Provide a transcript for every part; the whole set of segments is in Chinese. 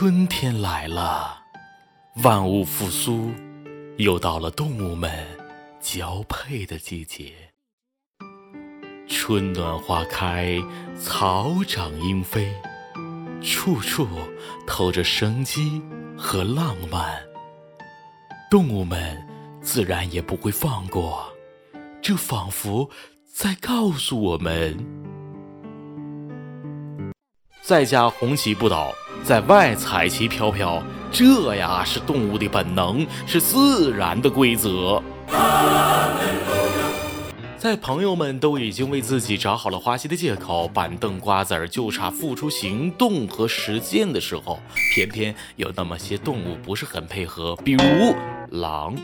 春天来了，万物复苏，又到了动物们交配的季节。春暖花开，草长莺飞，处处透着生机和浪漫。动物们自然也不会放过，这仿佛在告诉我们：在家红旗不倒。在外彩旗飘飘，这呀是动物的本能，是自然的规则。在朋友们都已经为自己找好了花心的借口，板凳瓜子儿就差付出行动和实践的时候，偏偏有那么些动物不是很配合，比如狼。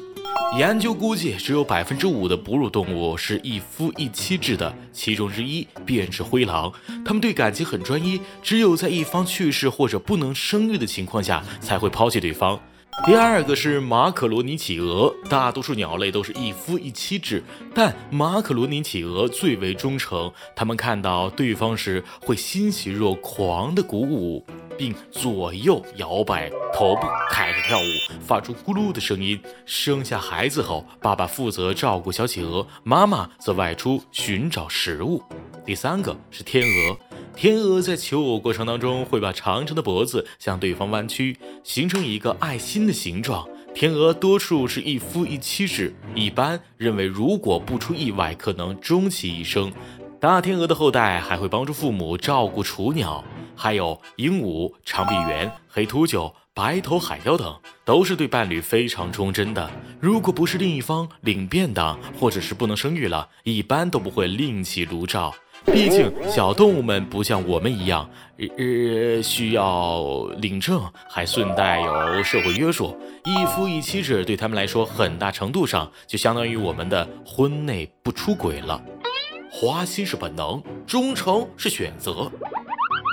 研究估计，只有百分之五的哺乳动物是一夫一妻制的，其中之一便是灰狼。它们对感情很专一，只有在一方去世或者不能生育的情况下，才会抛弃对方。第二个是马可罗尼企鹅，大多数鸟类都是一夫一妻制，但马可罗尼企鹅最为忠诚。它们看到对方时会欣喜若狂的鼓舞。并左右摇摆头部，开始跳舞，发出咕噜的声音。生下孩子后，爸爸负责照顾小企鹅，妈妈则外出寻找食物。第三个是天鹅，天鹅在求偶过程当中会把长长的脖子向对方弯曲，形成一个爱心的形状。天鹅多数是一夫一妻制，一般认为如果不出意外，可能终其一生。大天鹅的后代还会帮助父母照顾雏鸟。还有鹦鹉、长臂猿、黑秃鹫、白头海雕等，都是对伴侣非常忠贞的。如果不是另一方领便当，或者是不能生育了，一般都不会另起炉灶。毕竟小动物们不像我们一样，呃，需要领证，还顺带有社会约束。一夫一妻制对他们来说，很大程度上就相当于我们的婚内不出轨了。花心是本能，忠诚是选择。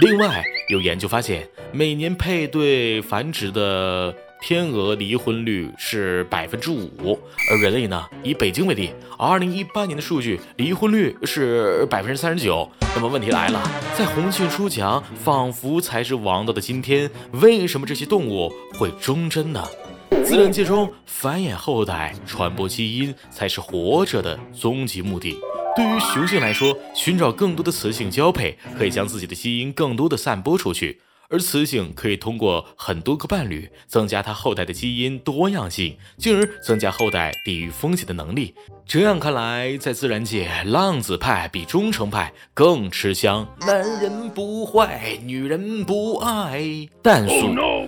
另外，有研究发现，每年配对繁殖的天鹅离婚率是百分之五，而人类呢，以北京为例，二零一八年的数据离婚率是百分之三十九。那么问题来了，在红杏出墙仿佛才是王道的今天，为什么这些动物会忠贞呢？自然界中，繁衍后代、传播基因才是活着的终极目的。对于雄性来说，寻找更多的雌性交配，可以将自己的基因更多的散播出去；而雌性可以通过很多个伴侣，增加它后代的基因多样性，进而增加后代抵御风险的能力。这样看来，在自然界，浪子派比忠诚派更吃香。男人不坏，女人不爱，但是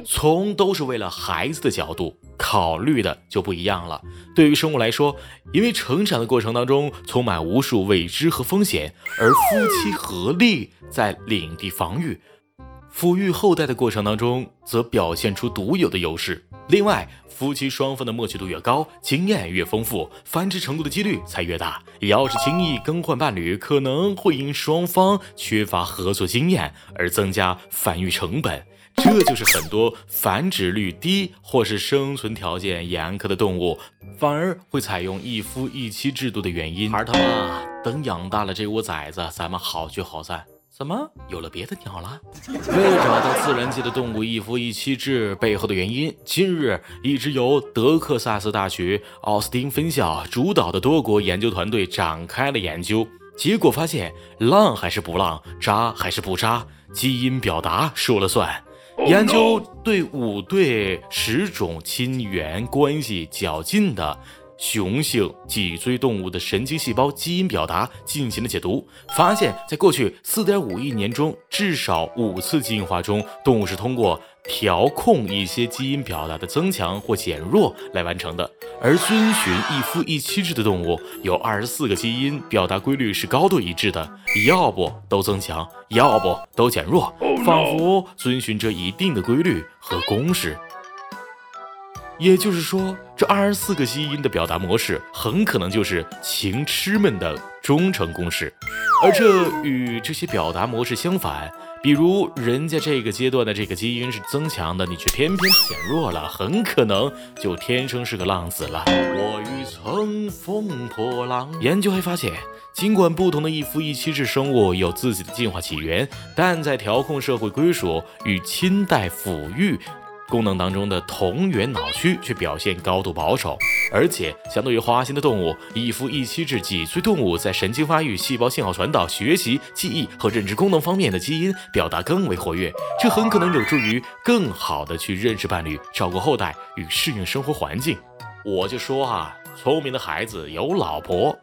从都是为了孩子的角度。考虑的就不一样了。对于生物来说，因为成长的过程当中充满无数未知和风险，而夫妻合力在领地防御、抚育后代的过程当中，则表现出独有的优势。另外，夫妻双方的默契度越高，经验越丰富，繁殖成功的几率才越大。要是轻易更换伴侣，可能会因双方缺乏合作经验而增加繁育成本。这就是很多繁殖率低或是生存条件严苛的动物，反而会采用一夫一妻制度的原因。孩儿他妈，等养大了这窝崽子，咱们好聚好散。怎么有了别的鸟了？为了找到自然界的动物一夫一妻制背后的原因，近日一支由德克萨斯大学奥斯汀分校主导的多国研究团队展开了研究，结果发现，浪还是不浪，渣还是不渣，基因表达说了算。研究对五对十种亲缘关系较近的雄性脊椎动物的神经细胞基因表达进行了解读，发现，在过去四点五亿年中，至少五次进化中，动物是通过。调控一些基因表达的增强或减弱来完成的，而遵循一夫一妻制的动物有二十四个基因表达规律是高度一致的，要不都增强，要不都减弱，仿佛遵循着一定的规律和公式。也就是说，这二十四个基因的表达模式很可能就是情痴们的忠诚公式。而这与这些表达模式相反。比如人家这个阶段的这个基因是增强的，你却偏偏减弱了，很可能就天生是个浪子了。我欲乘风破浪。研究还发现，尽管不同的一夫一妻制生物有自己的进化起源，但在调控社会归属与亲代抚育。功能当中的同源脑区却表现高度保守，而且相对于花心的动物，一夫一妻制脊椎动物在神经发育、细胞信号传导、学习、记忆和认知功能方面的基因表达更为活跃，这很可能有助于更好的去认识伴侣、照顾后代与适应生活环境。我就说啊，聪明的孩子有老婆。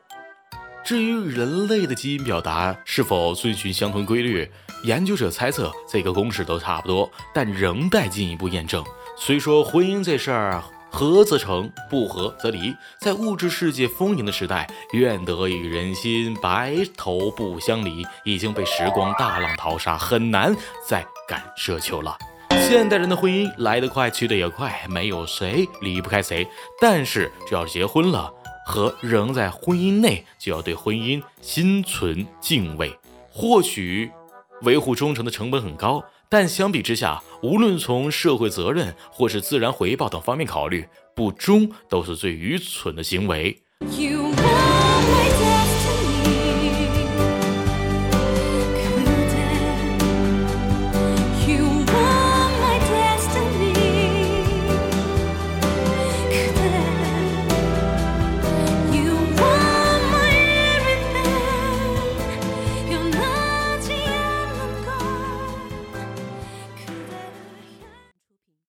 至于人类的基因表达是否遵循相同规律？研究者猜测这个公式都差不多，但仍待进一步验证。虽说婚姻这事儿合则成，不合则离，在物质世界丰盈的时代，愿得与人心，白头不相离，已经被时光大浪淘沙，很难再敢奢求了。现代人的婚姻来得快，去得也快，没有谁离不开谁。但是只要结婚了，和仍在婚姻内，就要对婚姻心存敬畏。或许。维护忠诚的成本很高，但相比之下，无论从社会责任或是自然回报等方面考虑，不忠都是最愚蠢的行为。